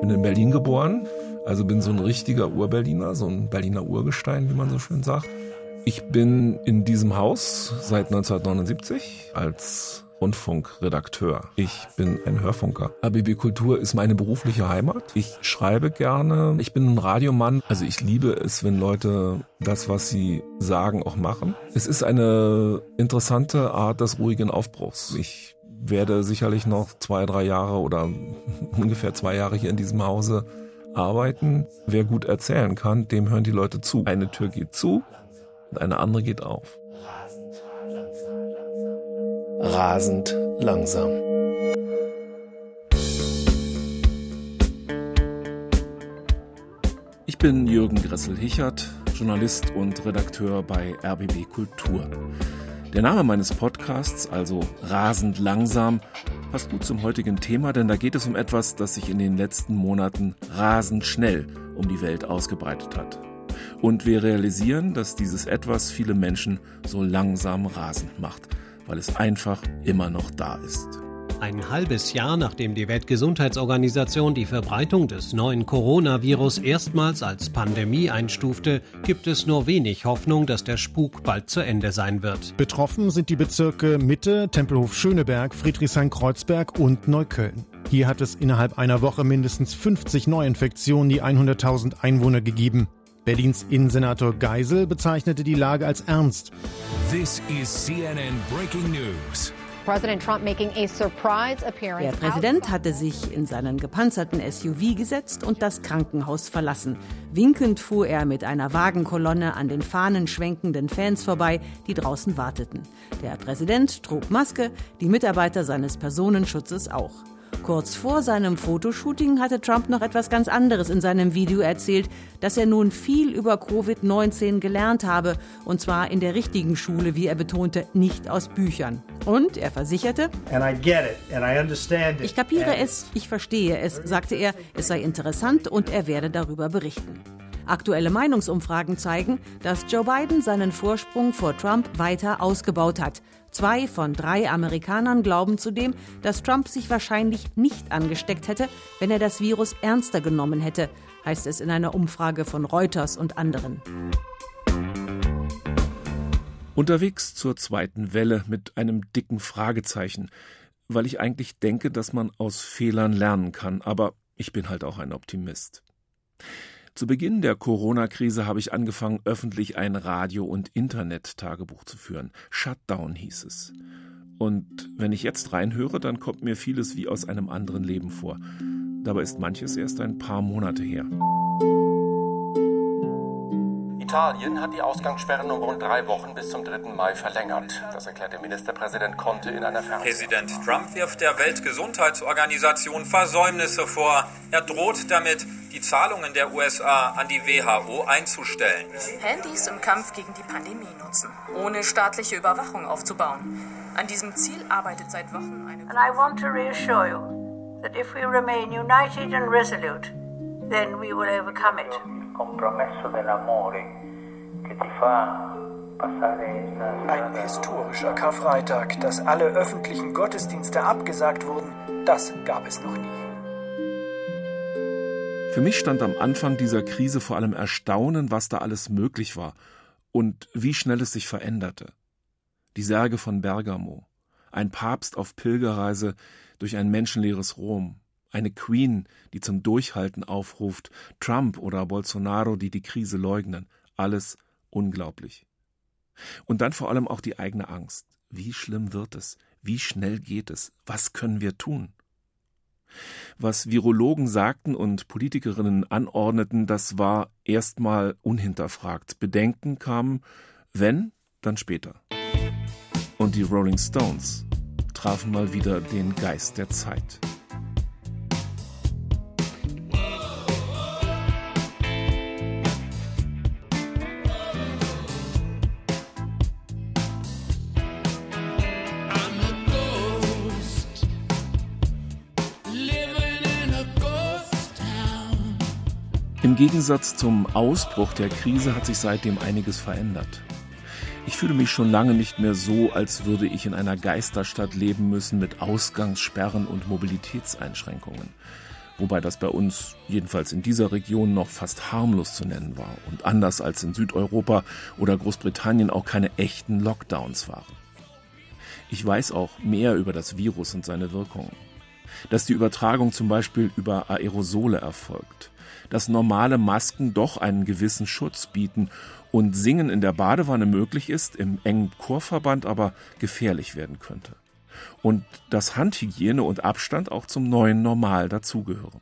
bin in Berlin geboren, also bin so ein richtiger Urberliner, so ein Berliner Urgestein, wie man so schön sagt. Ich bin in diesem Haus seit 1979 als Rundfunkredakteur. Ich bin ein Hörfunker. ABB Kultur ist meine berufliche Heimat. Ich schreibe gerne. Ich bin ein Radiomann. Also ich liebe es, wenn Leute das, was sie sagen, auch machen. Es ist eine interessante Art des ruhigen Aufbruchs. Ich werde sicherlich noch zwei, drei Jahre oder ungefähr zwei Jahre hier in diesem Hause arbeiten. Wer gut erzählen kann, dem hören die Leute zu. Eine Tür geht zu und eine andere geht auf. Rasend langsam. Ich bin Jürgen Gressel-Hichert, Journalist und Redakteur bei RBB Kultur. Der Name meines Podcasts, also Rasend langsam, passt gut zum heutigen Thema, denn da geht es um etwas, das sich in den letzten Monaten rasend schnell um die Welt ausgebreitet hat. Und wir realisieren, dass dieses etwas viele Menschen so langsam rasend macht, weil es einfach immer noch da ist. Ein halbes Jahr nachdem die Weltgesundheitsorganisation die Verbreitung des neuen Coronavirus erstmals als Pandemie einstufte, gibt es nur wenig Hoffnung, dass der Spuk bald zu Ende sein wird. Betroffen sind die Bezirke Mitte, Tempelhof-Schöneberg, Friedrichshain-Kreuzberg und Neukölln. Hier hat es innerhalb einer Woche mindestens 50 Neuinfektionen die 100.000 Einwohner gegeben. Berlins Innensenator Geisel bezeichnete die Lage als ernst. This is CNN Breaking News. Der Präsident hatte sich in seinen gepanzerten SUV gesetzt und das Krankenhaus verlassen. Winkend fuhr er mit einer Wagenkolonne an den fahnenschwenkenden Fans vorbei, die draußen warteten. Der Präsident trug Maske, die Mitarbeiter seines Personenschutzes auch. Kurz vor seinem Fotoshooting hatte Trump noch etwas ganz anderes in seinem Video erzählt, dass er nun viel über Covid-19 gelernt habe, und zwar in der richtigen Schule, wie er betonte, nicht aus Büchern. Und er versicherte, ich kapiere es, ich verstehe es, sagte er, es sei interessant und er werde darüber berichten. Aktuelle Meinungsumfragen zeigen, dass Joe Biden seinen Vorsprung vor Trump weiter ausgebaut hat. Zwei von drei Amerikanern glauben zudem, dass Trump sich wahrscheinlich nicht angesteckt hätte, wenn er das Virus ernster genommen hätte, heißt es in einer Umfrage von Reuters und anderen. Unterwegs zur zweiten Welle mit einem dicken Fragezeichen, weil ich eigentlich denke, dass man aus Fehlern lernen kann, aber ich bin halt auch ein Optimist. Zu Beginn der Corona-Krise habe ich angefangen, öffentlich ein Radio- und Internet-Tagebuch zu führen. Shutdown hieß es. Und wenn ich jetzt reinhöre, dann kommt mir vieles wie aus einem anderen Leben vor. Dabei ist manches erst ein paar Monate her. Italien hat die Ausgangssperren um rund drei Wochen bis zum 3. Mai verlängert. Das erklärte Ministerpräsident Conte in einer Fernsehsendung. Präsident Trump wirft der Weltgesundheitsorganisation Versäumnisse vor. Er droht damit, die Zahlungen der USA an die WHO einzustellen. Handys im Kampf gegen die Pandemie nutzen, ohne staatliche Überwachung aufzubauen. An diesem Ziel arbeitet seit Wochen eine. And I want to reassure you that if we remain united and resolute, then we will overcome it. Compromesso dell'amore ein historischer Karfreitag, dass alle öffentlichen Gottesdienste abgesagt wurden, das gab es noch nie. Für mich stand am Anfang dieser Krise vor allem Erstaunen, was da alles möglich war und wie schnell es sich veränderte. Die Särge von Bergamo, ein Papst auf Pilgerreise durch ein menschenleeres Rom, eine Queen, die zum Durchhalten aufruft, Trump oder Bolsonaro, die die Krise leugnen, alles unglaublich. Und dann vor allem auch die eigene Angst. Wie schlimm wird es? Wie schnell geht es? Was können wir tun? Was Virologen sagten und Politikerinnen anordneten, das war erstmal unhinterfragt. Bedenken kamen, wenn, dann später. Und die Rolling Stones trafen mal wieder den Geist der Zeit. Im Gegensatz zum Ausbruch der Krise hat sich seitdem einiges verändert. Ich fühle mich schon lange nicht mehr so, als würde ich in einer Geisterstadt leben müssen mit Ausgangssperren und Mobilitätseinschränkungen. wobei das bei uns, jedenfalls in dieser Region, noch fast harmlos zu nennen war und anders als in Südeuropa oder Großbritannien auch keine echten Lockdowns waren. Ich weiß auch mehr über das Virus und seine Wirkungen. Dass die Übertragung zum Beispiel über Aerosole erfolgt, dass normale Masken doch einen gewissen Schutz bieten und Singen in der Badewanne möglich ist, im engen Chorverband aber gefährlich werden könnte und dass Handhygiene und Abstand auch zum neuen Normal dazugehören.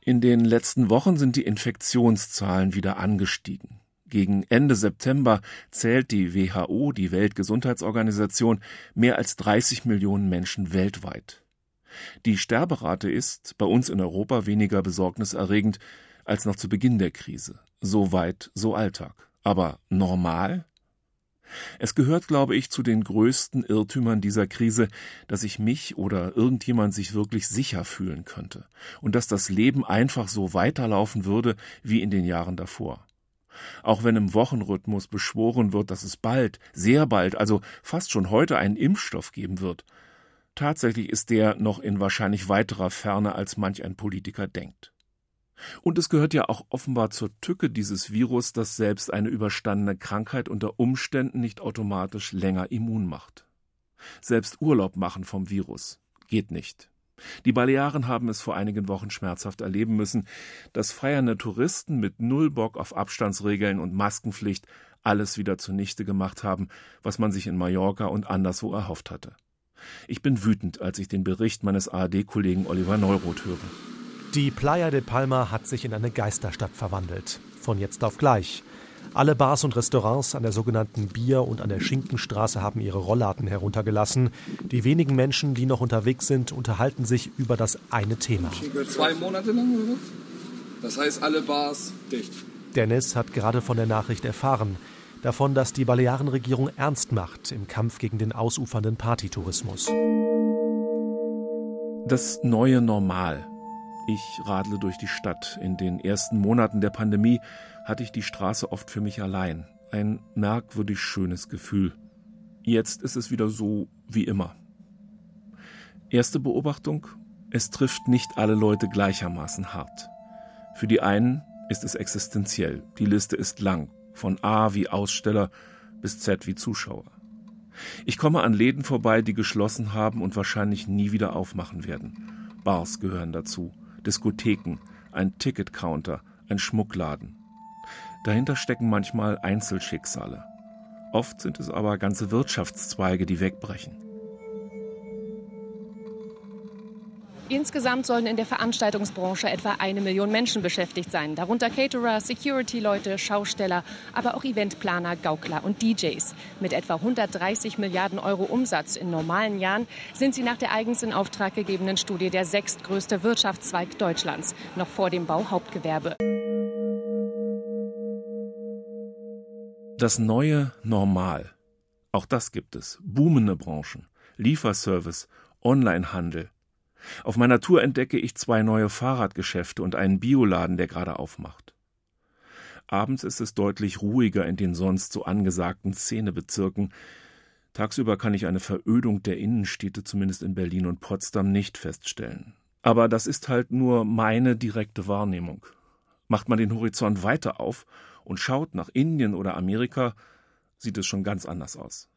In den letzten Wochen sind die Infektionszahlen wieder angestiegen. Gegen Ende September zählt die WHO, die Weltgesundheitsorganisation, mehr als 30 Millionen Menschen weltweit. Die Sterberate ist bei uns in Europa weniger besorgniserregend als noch zu Beginn der Krise. So weit, so Alltag. Aber normal? Es gehört, glaube ich, zu den größten Irrtümern dieser Krise, dass ich mich oder irgendjemand sich wirklich sicher fühlen könnte und dass das Leben einfach so weiterlaufen würde wie in den Jahren davor. Auch wenn im Wochenrhythmus beschworen wird, dass es bald, sehr bald, also fast schon heute einen Impfstoff geben wird. Tatsächlich ist der noch in wahrscheinlich weiterer Ferne, als manch ein Politiker denkt. Und es gehört ja auch offenbar zur Tücke dieses Virus, dass selbst eine überstandene Krankheit unter Umständen nicht automatisch länger immun macht. Selbst Urlaub machen vom Virus geht nicht. Die Balearen haben es vor einigen Wochen schmerzhaft erleben müssen, dass feiernde Touristen mit null Bock auf Abstandsregeln und Maskenpflicht alles wieder zunichte gemacht haben, was man sich in Mallorca und anderswo erhofft hatte. Ich bin wütend, als ich den Bericht meines ARD-Kollegen Oliver Neuroth höre. Die Playa de Palma hat sich in eine Geisterstadt verwandelt. Von jetzt auf gleich. Alle Bars und Restaurants an der sogenannten Bier- und an der Schinkenstraße haben ihre Rollladen heruntergelassen. Die wenigen Menschen, die noch unterwegs sind, unterhalten sich über das eine Thema. Zwei Monate lang oder was? Das heißt, alle Bars dicht. Dennis hat gerade von der Nachricht erfahren. Davon, dass die Balearenregierung ernst macht im Kampf gegen den ausufernden Partytourismus. Das neue Normal ich radle durch die Stadt. In den ersten Monaten der Pandemie hatte ich die Straße oft für mich allein. Ein merkwürdig schönes Gefühl. Jetzt ist es wieder so wie immer. Erste Beobachtung, es trifft nicht alle Leute gleichermaßen hart. Für die einen ist es existenziell. Die Liste ist lang, von A wie Aussteller bis Z wie Zuschauer. Ich komme an Läden vorbei, die geschlossen haben und wahrscheinlich nie wieder aufmachen werden. Bars gehören dazu. Diskotheken, ein Ticketcounter, ein Schmuckladen. Dahinter stecken manchmal Einzelschicksale. Oft sind es aber ganze Wirtschaftszweige, die wegbrechen. Insgesamt sollen in der Veranstaltungsbranche etwa eine Million Menschen beschäftigt sein, darunter Caterer, Security-Leute, Schausteller, aber auch Eventplaner, Gaukler und DJs. Mit etwa 130 Milliarden Euro Umsatz in normalen Jahren sind sie nach der eigens in Auftrag gegebenen Studie der sechstgrößte Wirtschaftszweig Deutschlands, noch vor dem Bauhauptgewerbe. Das neue Normal. Auch das gibt es. Boomende Branchen, Lieferservice, Onlinehandel, auf meiner Tour entdecke ich zwei neue Fahrradgeschäfte und einen Bioladen, der gerade aufmacht. Abends ist es deutlich ruhiger in den sonst so angesagten Szenebezirken. Tagsüber kann ich eine Verödung der Innenstädte zumindest in Berlin und Potsdam nicht feststellen. Aber das ist halt nur meine direkte Wahrnehmung. Macht man den Horizont weiter auf und schaut nach Indien oder Amerika, sieht es schon ganz anders aus.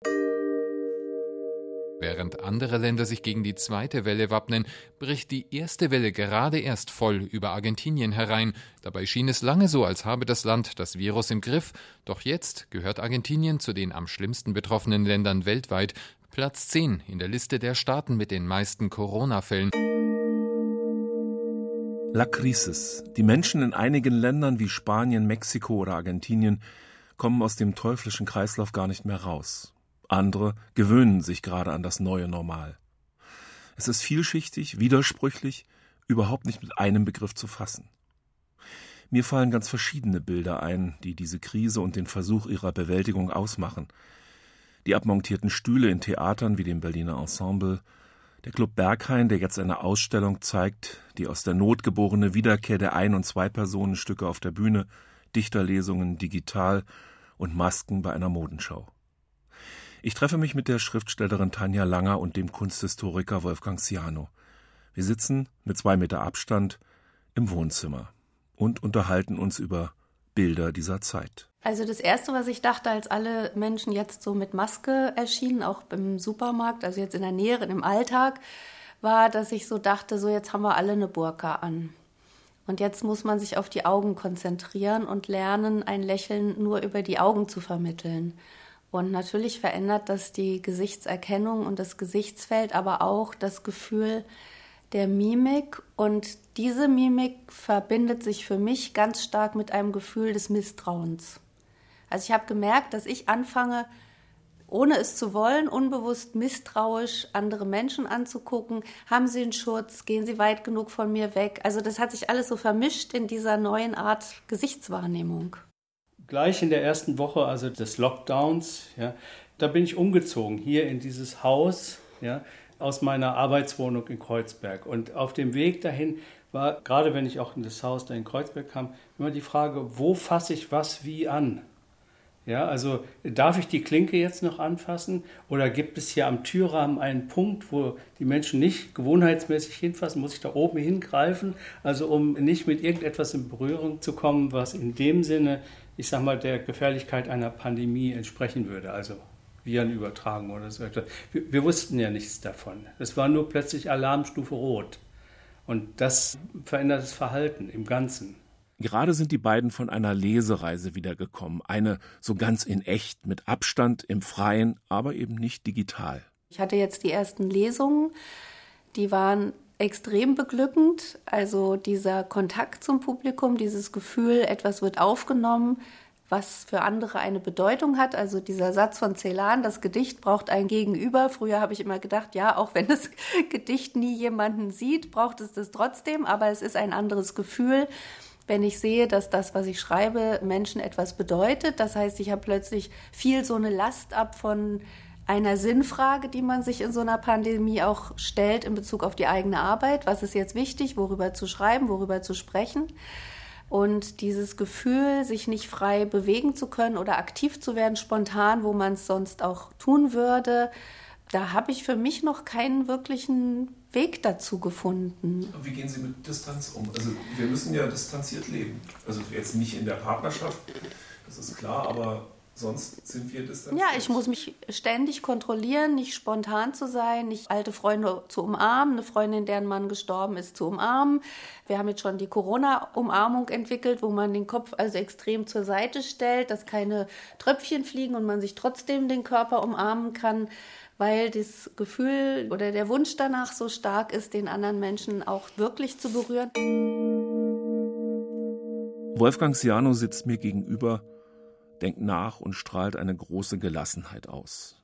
Während andere Länder sich gegen die zweite Welle wappnen, bricht die erste Welle gerade erst voll über Argentinien herein. Dabei schien es lange so, als habe das Land das Virus im Griff. Doch jetzt gehört Argentinien zu den am schlimmsten betroffenen Ländern weltweit. Platz 10 in der Liste der Staaten mit den meisten Corona-Fällen. La Crisis. Die Menschen in einigen Ländern wie Spanien, Mexiko oder Argentinien kommen aus dem teuflischen Kreislauf gar nicht mehr raus. Andere gewöhnen sich gerade an das neue Normal. Es ist vielschichtig, widersprüchlich, überhaupt nicht mit einem Begriff zu fassen. Mir fallen ganz verschiedene Bilder ein, die diese Krise und den Versuch ihrer Bewältigung ausmachen. Die abmontierten Stühle in Theatern wie dem Berliner Ensemble, der Club Berghain, der jetzt eine Ausstellung zeigt, die aus der Not geborene Wiederkehr der Ein- und Zwei-Personen-Stücke auf der Bühne, Dichterlesungen digital und Masken bei einer Modenschau. Ich treffe mich mit der Schriftstellerin Tanja Langer und dem Kunsthistoriker Wolfgang Ciano. Wir sitzen mit zwei Meter Abstand im Wohnzimmer und unterhalten uns über Bilder dieser Zeit. Also das Erste, was ich dachte, als alle Menschen jetzt so mit Maske erschienen, auch im Supermarkt, also jetzt in der Nähe, im Alltag, war, dass ich so dachte, so jetzt haben wir alle eine Burka an. Und jetzt muss man sich auf die Augen konzentrieren und lernen, ein Lächeln nur über die Augen zu vermitteln. Und natürlich verändert das die Gesichtserkennung und das Gesichtsfeld, aber auch das Gefühl der Mimik. Und diese Mimik verbindet sich für mich ganz stark mit einem Gefühl des Misstrauens. Also ich habe gemerkt, dass ich anfange, ohne es zu wollen, unbewusst misstrauisch andere Menschen anzugucken. Haben sie einen Schutz? Gehen sie weit genug von mir weg? Also das hat sich alles so vermischt in dieser neuen Art Gesichtswahrnehmung. Gleich in der ersten Woche, also des Lockdowns, ja, da bin ich umgezogen hier in dieses Haus, ja, aus meiner Arbeitswohnung in Kreuzberg. Und auf dem Weg dahin war, gerade wenn ich auch in das Haus da in Kreuzberg kam, immer die Frage, wo fasse ich was wie an? Ja, also darf ich die Klinke jetzt noch anfassen oder gibt es hier am Türrahmen einen Punkt, wo die Menschen nicht gewohnheitsmäßig hinfassen? Muss ich da oben hingreifen? Also um nicht mit irgendetwas in Berührung zu kommen, was in dem Sinne, ich sag mal, der Gefährlichkeit einer Pandemie entsprechen würde. Also Viren übertragen oder so etwas. Wir, wir wussten ja nichts davon. Es war nur plötzlich Alarmstufe Rot. Und das verändert das Verhalten im Ganzen. Gerade sind die beiden von einer Lesereise wiedergekommen. Eine so ganz in echt, mit Abstand, im Freien, aber eben nicht digital. Ich hatte jetzt die ersten Lesungen, die waren extrem beglückend. Also dieser Kontakt zum Publikum, dieses Gefühl, etwas wird aufgenommen, was für andere eine Bedeutung hat. Also dieser Satz von Celan, das Gedicht braucht ein Gegenüber. Früher habe ich immer gedacht, ja, auch wenn das Gedicht nie jemanden sieht, braucht es das trotzdem, aber es ist ein anderes Gefühl wenn ich sehe, dass das, was ich schreibe, Menschen etwas bedeutet. Das heißt, ich habe plötzlich viel so eine Last ab von einer Sinnfrage, die man sich in so einer Pandemie auch stellt in Bezug auf die eigene Arbeit. Was ist jetzt wichtig, worüber zu schreiben, worüber zu sprechen? Und dieses Gefühl, sich nicht frei bewegen zu können oder aktiv zu werden, spontan, wo man es sonst auch tun würde, da habe ich für mich noch keinen wirklichen Weg dazu gefunden. Wie gehen Sie mit Distanz um? Also wir müssen ja distanziert leben. Also jetzt nicht in der Partnerschaft, das ist klar, aber sonst sind wir distanziert. Ja, ich muss mich ständig kontrollieren, nicht spontan zu sein, nicht alte Freunde zu umarmen, eine Freundin, deren Mann gestorben ist, zu umarmen. Wir haben jetzt schon die Corona-Umarmung entwickelt, wo man den Kopf also extrem zur Seite stellt, dass keine Tröpfchen fliegen und man sich trotzdem den Körper umarmen kann weil das Gefühl oder der Wunsch danach so stark ist, den anderen Menschen auch wirklich zu berühren. Wolfgang Siano sitzt mir gegenüber, denkt nach und strahlt eine große Gelassenheit aus.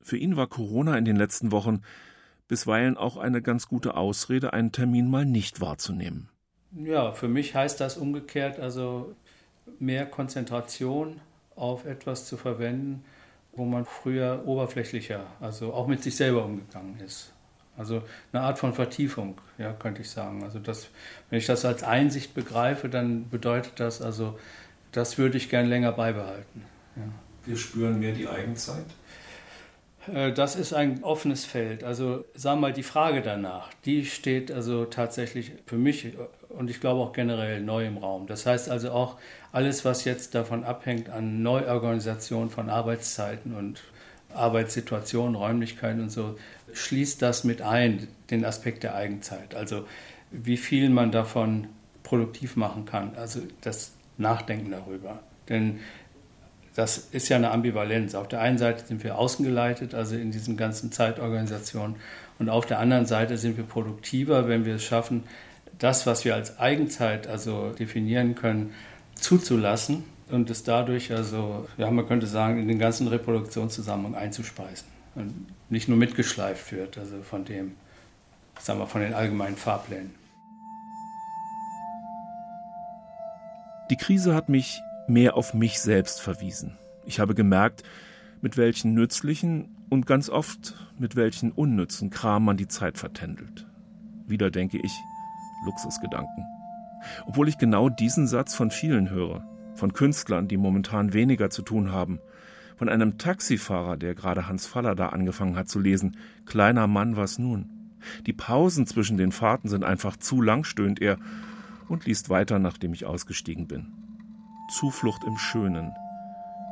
Für ihn war Corona in den letzten Wochen bisweilen auch eine ganz gute Ausrede, einen Termin mal nicht wahrzunehmen. Ja, für mich heißt das umgekehrt also mehr Konzentration auf etwas zu verwenden, wo man früher oberflächlicher, also auch mit sich selber umgegangen ist. Also eine Art von Vertiefung, ja, könnte ich sagen. Also das, wenn ich das als Einsicht begreife, dann bedeutet das also, das würde ich gern länger beibehalten. Ja. Wir spüren mehr die Eigenzeit? Äh, das ist ein offenes Feld. Also sagen wir mal, die Frage danach, die steht also tatsächlich für mich und ich glaube auch generell neu im Raum. Das heißt also auch alles, was jetzt davon abhängt an Neuorganisation von Arbeitszeiten und Arbeitssituationen, Räumlichkeiten und so, schließt das mit ein, den Aspekt der Eigenzeit. Also wie viel man davon produktiv machen kann, also das Nachdenken darüber. Denn das ist ja eine Ambivalenz. Auf der einen Seite sind wir außengeleitet, also in diesen ganzen Zeitorganisationen, und auf der anderen Seite sind wir produktiver, wenn wir es schaffen, das, was wir als Eigenzeit also definieren können, zuzulassen und es dadurch also, ja, man könnte sagen, in den ganzen Reproduktionszusammenhang einzuspeisen und nicht nur mitgeschleift wird, also von dem, sagen wir, von den allgemeinen Fahrplänen. Die Krise hat mich mehr auf mich selbst verwiesen. Ich habe gemerkt, mit welchen nützlichen und ganz oft mit welchen unnützen Kram man die Zeit vertändelt. Wieder denke ich, Luxusgedanken. Obwohl ich genau diesen Satz von vielen höre, von Künstlern, die momentan weniger zu tun haben, von einem Taxifahrer, der gerade Hans Faller da angefangen hat zu lesen, Kleiner Mann, was nun? Die Pausen zwischen den Fahrten sind einfach zu lang, stöhnt er und liest weiter, nachdem ich ausgestiegen bin. Zuflucht im Schönen.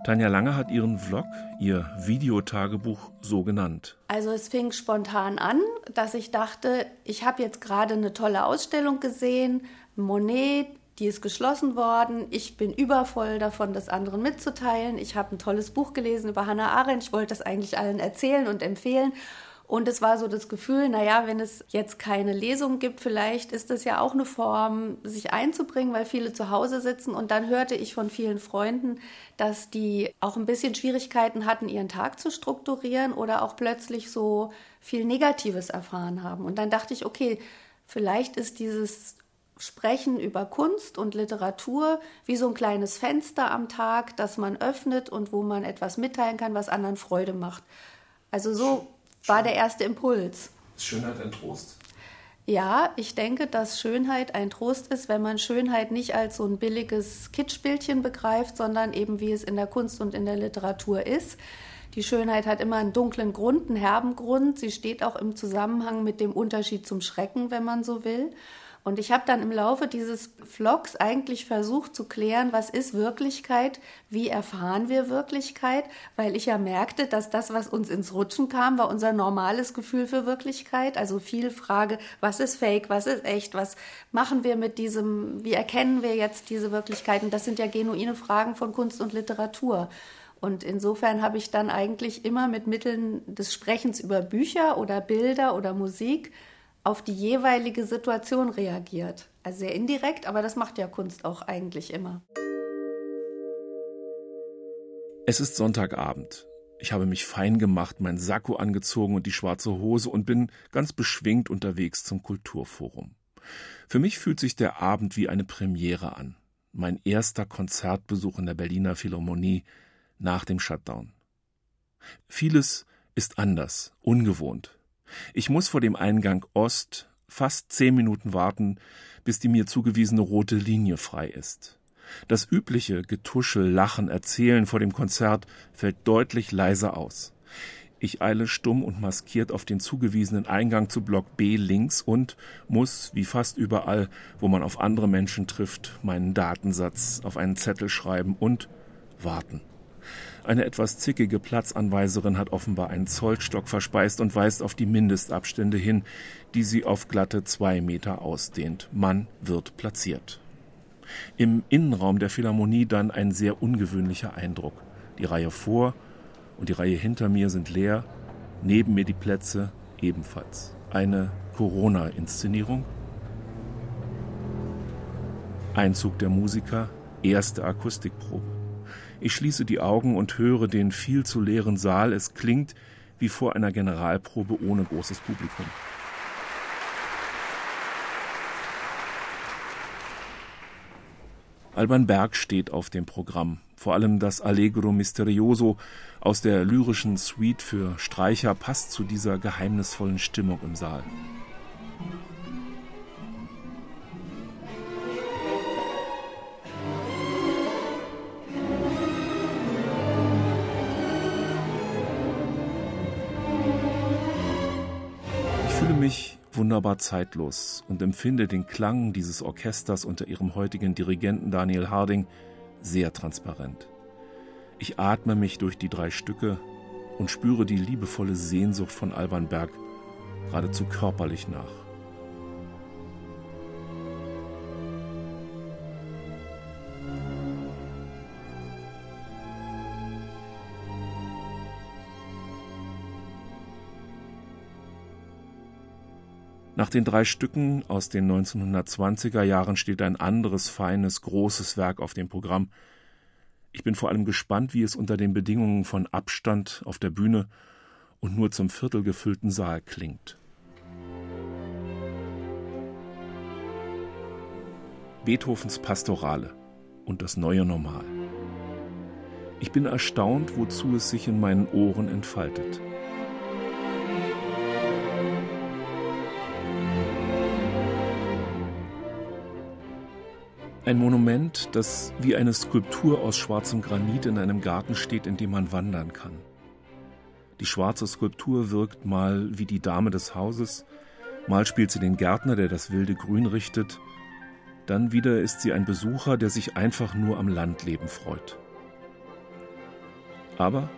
Tanja Lange hat ihren Vlog, ihr Videotagebuch so genannt. Also es fing spontan an, dass ich dachte, ich habe jetzt gerade eine tolle Ausstellung gesehen, Monet, die ist geschlossen worden. Ich bin übervoll davon, das anderen mitzuteilen. Ich habe ein tolles Buch gelesen über Hannah Arendt. Ich wollte das eigentlich allen erzählen und empfehlen. Und es war so das Gefühl, naja, wenn es jetzt keine Lesung gibt, vielleicht ist das ja auch eine Form, sich einzubringen, weil viele zu Hause sitzen. Und dann hörte ich von vielen Freunden, dass die auch ein bisschen Schwierigkeiten hatten, ihren Tag zu strukturieren oder auch plötzlich so viel Negatives erfahren haben. Und dann dachte ich, okay, vielleicht ist dieses Sprechen über Kunst und Literatur wie so ein kleines Fenster am Tag, das man öffnet und wo man etwas mitteilen kann, was anderen Freude macht. Also so war der erste Impuls. Ist Schönheit ein Trost? Ja, ich denke, dass Schönheit ein Trost ist, wenn man Schönheit nicht als so ein billiges Kitschbildchen begreift, sondern eben wie es in der Kunst und in der Literatur ist. Die Schönheit hat immer einen dunklen Grund, einen herben Grund. Sie steht auch im Zusammenhang mit dem Unterschied zum Schrecken, wenn man so will. Und ich habe dann im Laufe dieses Vlogs eigentlich versucht zu klären, was ist Wirklichkeit, wie erfahren wir Wirklichkeit, weil ich ja merkte, dass das, was uns ins Rutschen kam, war unser normales Gefühl für Wirklichkeit. Also viel Frage, was ist fake, was ist echt, was machen wir mit diesem, wie erkennen wir jetzt diese Wirklichkeiten? Das sind ja genuine Fragen von Kunst und Literatur. Und insofern habe ich dann eigentlich immer mit Mitteln des Sprechens über Bücher oder Bilder oder Musik auf die jeweilige Situation reagiert. Also sehr indirekt, aber das macht ja Kunst auch eigentlich immer. Es ist Sonntagabend. Ich habe mich fein gemacht, mein Sakko angezogen und die schwarze Hose und bin ganz beschwingt unterwegs zum Kulturforum. Für mich fühlt sich der Abend wie eine Premiere an. Mein erster Konzertbesuch in der Berliner Philharmonie nach dem Shutdown. Vieles ist anders, ungewohnt. Ich muss vor dem Eingang Ost fast zehn Minuten warten, bis die mir zugewiesene rote Linie frei ist. Das übliche Getuschel, Lachen, Erzählen vor dem Konzert fällt deutlich leiser aus. Ich eile stumm und maskiert auf den zugewiesenen Eingang zu Block B links und muss, wie fast überall, wo man auf andere Menschen trifft, meinen Datensatz auf einen Zettel schreiben und warten. Eine etwas zickige Platzanweiserin hat offenbar einen Zollstock verspeist und weist auf die Mindestabstände hin, die sie auf glatte zwei Meter ausdehnt. Man wird platziert. Im Innenraum der Philharmonie dann ein sehr ungewöhnlicher Eindruck. Die Reihe vor und die Reihe hinter mir sind leer, neben mir die Plätze ebenfalls. Eine Corona-Inszenierung. Einzug der Musiker, erste Akustikprobe. Ich schließe die Augen und höre den viel zu leeren Saal. Es klingt wie vor einer Generalprobe ohne großes Publikum. Alban Berg steht auf dem Programm. Vor allem das Allegro Misterioso aus der lyrischen Suite für Streicher passt zu dieser geheimnisvollen Stimmung im Saal. Mich wunderbar zeitlos und empfinde den Klang dieses Orchesters unter ihrem heutigen Dirigenten Daniel Harding sehr transparent. Ich atme mich durch die drei Stücke und spüre die liebevolle Sehnsucht von Alban Berg geradezu körperlich nach. Nach den drei Stücken aus den 1920er Jahren steht ein anderes feines, großes Werk auf dem Programm. Ich bin vor allem gespannt, wie es unter den Bedingungen von Abstand auf der Bühne und nur zum Viertel gefüllten Saal klingt. Beethovens Pastorale und das neue Normal. Ich bin erstaunt, wozu es sich in meinen Ohren entfaltet. Ein Monument, das wie eine Skulptur aus schwarzem Granit in einem Garten steht, in dem man wandern kann. Die schwarze Skulptur wirkt mal wie die Dame des Hauses, Mal spielt sie den Gärtner, der das wilde Grün richtet. Dann wieder ist sie ein Besucher, der sich einfach nur am Landleben freut. Aber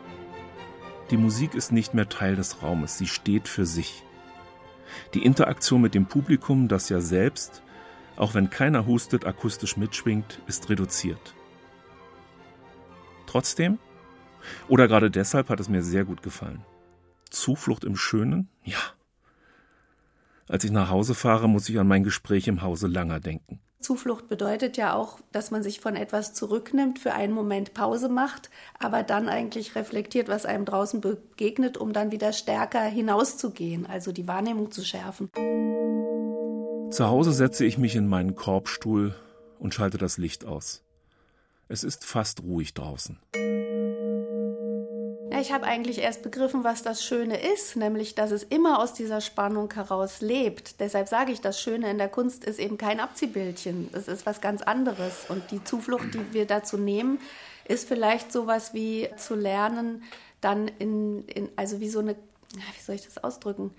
die Musik ist nicht mehr Teil des Raumes, sie steht für sich. Die Interaktion mit dem Publikum, das ja selbst, auch wenn keiner hustet, akustisch mitschwingt, ist reduziert. Trotzdem, oder gerade deshalb hat es mir sehr gut gefallen. Zuflucht im Schönen? Ja. Als ich nach Hause fahre, muss ich an mein Gespräch im Hause Langer denken. Zuflucht bedeutet ja auch, dass man sich von etwas zurücknimmt, für einen Moment Pause macht, aber dann eigentlich reflektiert, was einem draußen begegnet, um dann wieder stärker hinauszugehen, also die Wahrnehmung zu schärfen. Zu Hause setze ich mich in meinen Korbstuhl und schalte das Licht aus. Es ist fast ruhig draußen. Ich habe eigentlich erst begriffen, was das Schöne ist, nämlich, dass es immer aus dieser Spannung heraus lebt. Deshalb sage ich, das Schöne in der Kunst ist eben kein Abziehbildchen. Es ist was ganz anderes. Und die Zuflucht, die wir dazu nehmen, ist vielleicht sowas wie zu lernen, dann in, in also wie so eine, wie soll ich das ausdrücken?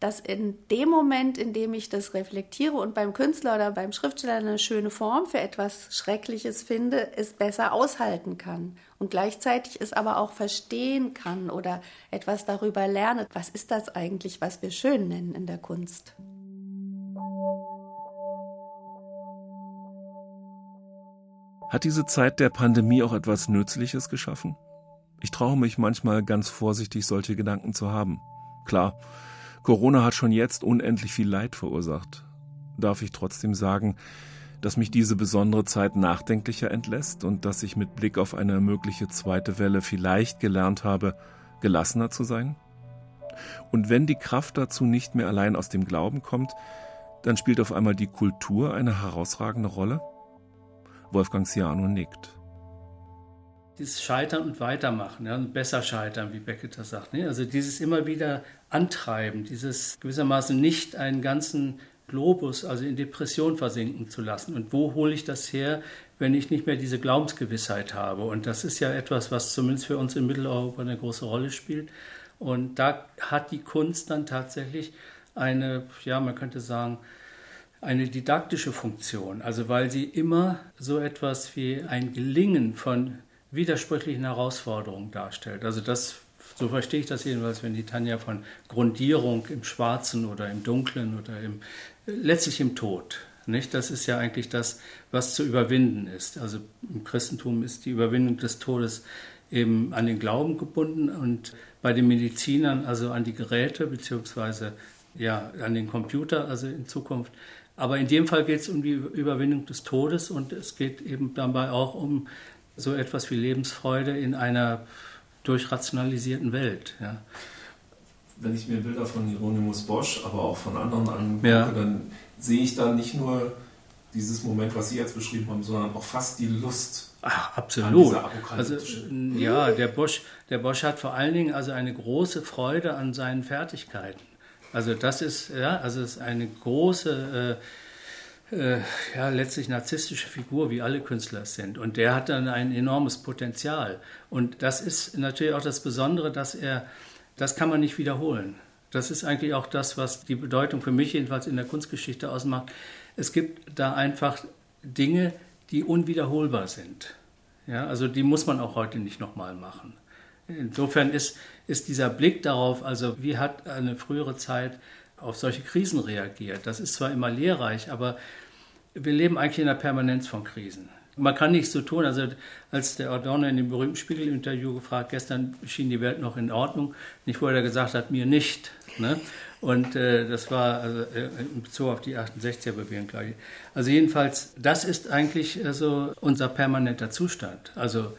Dass in dem Moment, in dem ich das reflektiere und beim Künstler oder beim Schriftsteller eine schöne Form für etwas Schreckliches finde, es besser aushalten kann und gleichzeitig es aber auch verstehen kann oder etwas darüber lerne. Was ist das eigentlich, was wir schön nennen in der Kunst? Hat diese Zeit der Pandemie auch etwas Nützliches geschaffen? Ich traue mich manchmal ganz vorsichtig, solche Gedanken zu haben. Klar, Corona hat schon jetzt unendlich viel Leid verursacht. Darf ich trotzdem sagen, dass mich diese besondere Zeit nachdenklicher entlässt und dass ich mit Blick auf eine mögliche zweite Welle vielleicht gelernt habe, gelassener zu sein? Und wenn die Kraft dazu nicht mehr allein aus dem Glauben kommt, dann spielt auf einmal die Kultur eine herausragende Rolle? Wolfgang Ciano nickt dieses Scheitern und Weitermachen, ja, und besser scheitern, wie Beckett sagt. Ne? Also dieses immer wieder Antreiben, dieses gewissermaßen nicht einen ganzen Globus, also in Depression versinken zu lassen. Und wo hole ich das her, wenn ich nicht mehr diese Glaubensgewissheit habe? Und das ist ja etwas, was zumindest für uns in Mitteleuropa eine große Rolle spielt. Und da hat die Kunst dann tatsächlich eine, ja, man könnte sagen, eine didaktische Funktion. Also weil sie immer so etwas wie ein Gelingen von widersprüchlichen Herausforderungen darstellt. Also das, so verstehe ich das jedenfalls, wenn die Tanja von Grundierung im Schwarzen oder im Dunklen oder im, letztlich im Tod. Nicht? Das ist ja eigentlich das, was zu überwinden ist. Also im Christentum ist die Überwindung des Todes eben an den Glauben gebunden und bei den Medizinern also an die Geräte beziehungsweise ja an den Computer, also in Zukunft. Aber in dem Fall geht es um die Überwindung des Todes und es geht eben dabei auch um so etwas wie Lebensfreude in einer durchrationalisierten Welt. Ja. Wenn ich mir Bilder von Hieronymus Bosch, aber auch von anderen angucke, ja. dann sehe ich da nicht nur dieses Moment, was Sie jetzt beschrieben haben, sondern auch fast die Lust. Ach, absolut. Also, ja, der Bosch, der Bosch hat vor allen Dingen also eine große Freude an seinen Fertigkeiten. Also das ist ja, also es ist eine große äh, äh, ja, letztlich narzisstische Figur, wie alle Künstler es sind. Und der hat dann ein enormes Potenzial. Und das ist natürlich auch das Besondere, dass er, das kann man nicht wiederholen. Das ist eigentlich auch das, was die Bedeutung für mich jedenfalls in der Kunstgeschichte ausmacht. Es gibt da einfach Dinge, die unwiederholbar sind. Ja, also die muss man auch heute nicht nochmal machen. Insofern ist, ist dieser Blick darauf, also wie hat eine frühere Zeit auf solche Krisen reagiert. Das ist zwar immer lehrreich, aber wir leben eigentlich in der Permanenz von Krisen. Man kann nichts so tun, also als der Adorno in dem berühmten Spiegel-Interview gefragt, gestern schien die Welt noch in Ordnung, nicht wo er gesagt hat, mir nicht. Ne? Und äh, das war also, äh, in Bezug auf die 68er-Bewegung, glaube ich. Also jedenfalls, das ist eigentlich also unser permanenter Zustand. Also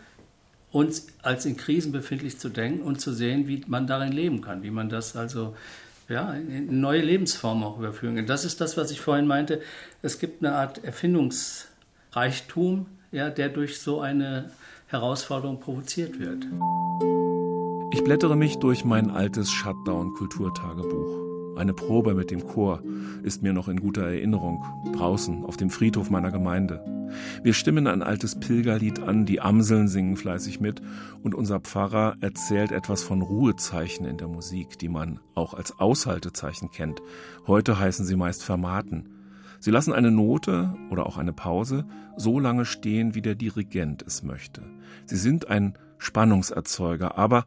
uns als in Krisen befindlich zu denken und zu sehen, wie man darin leben kann, wie man das also ja, in neue Lebensformen auch überführen. Das ist das, was ich vorhin meinte. Es gibt eine Art Erfindungsreichtum, ja, der durch so eine Herausforderung provoziert wird. Ich blättere mich durch mein altes Shutdown-Kulturtagebuch. Eine Probe mit dem Chor ist mir noch in guter Erinnerung, draußen auf dem Friedhof meiner Gemeinde. Wir stimmen ein altes Pilgerlied an, die Amseln singen fleißig mit und unser Pfarrer erzählt etwas von Ruhezeichen in der Musik, die man auch als Aushaltezeichen kennt. Heute heißen sie meist Fermaten. Sie lassen eine Note oder auch eine Pause so lange stehen, wie der Dirigent es möchte. Sie sind ein Spannungserzeuger, aber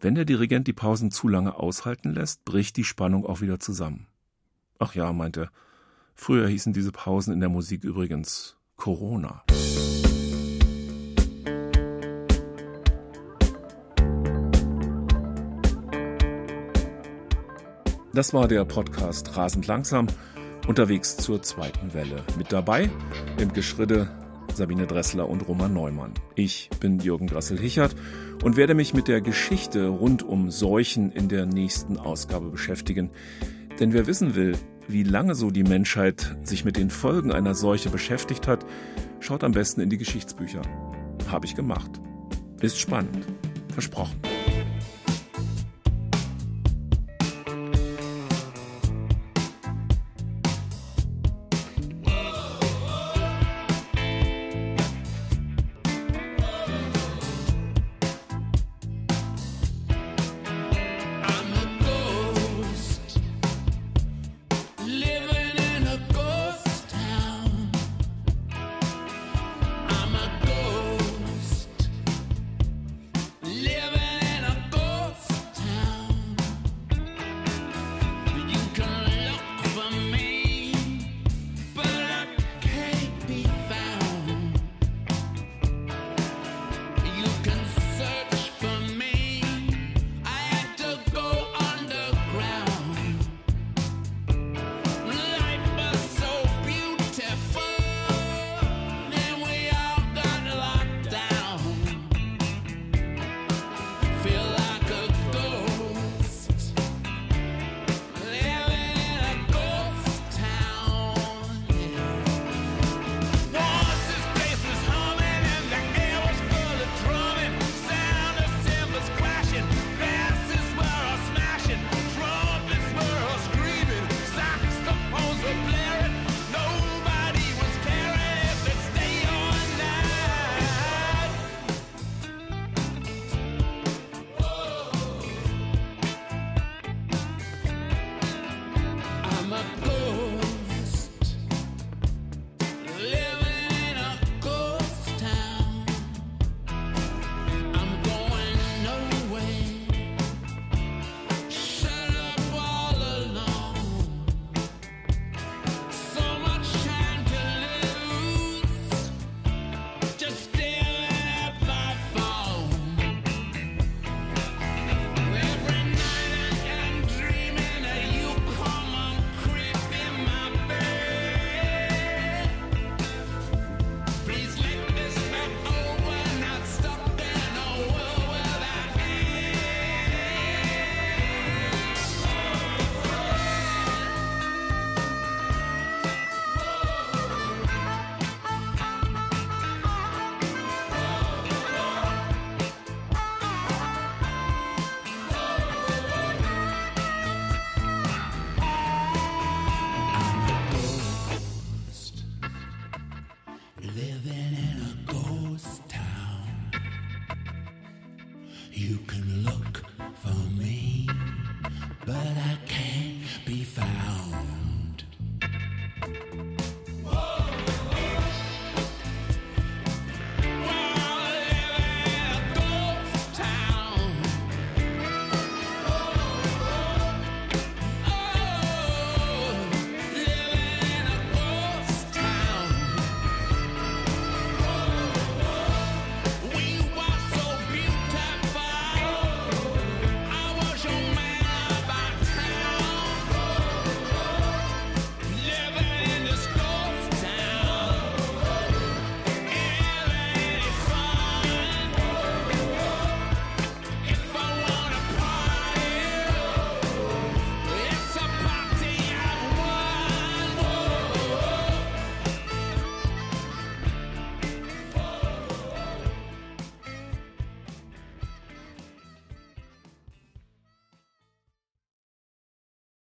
wenn der Dirigent die Pausen zu lange aushalten lässt, bricht die Spannung auch wieder zusammen. Ach ja, meinte er, früher hießen diese Pausen in der Musik übrigens Corona. Das war der Podcast Rasend langsam, unterwegs zur zweiten Welle. Mit dabei im Geschridde Sabine Dressler und Roman Neumann. Ich bin Jürgen Grassel-Hichert und werde mich mit der Geschichte rund um Seuchen in der nächsten Ausgabe beschäftigen. Denn wer wissen will, wie lange so die Menschheit sich mit den Folgen einer Seuche beschäftigt hat, schaut am besten in die Geschichtsbücher. Habe ich gemacht. Ist spannend. Versprochen.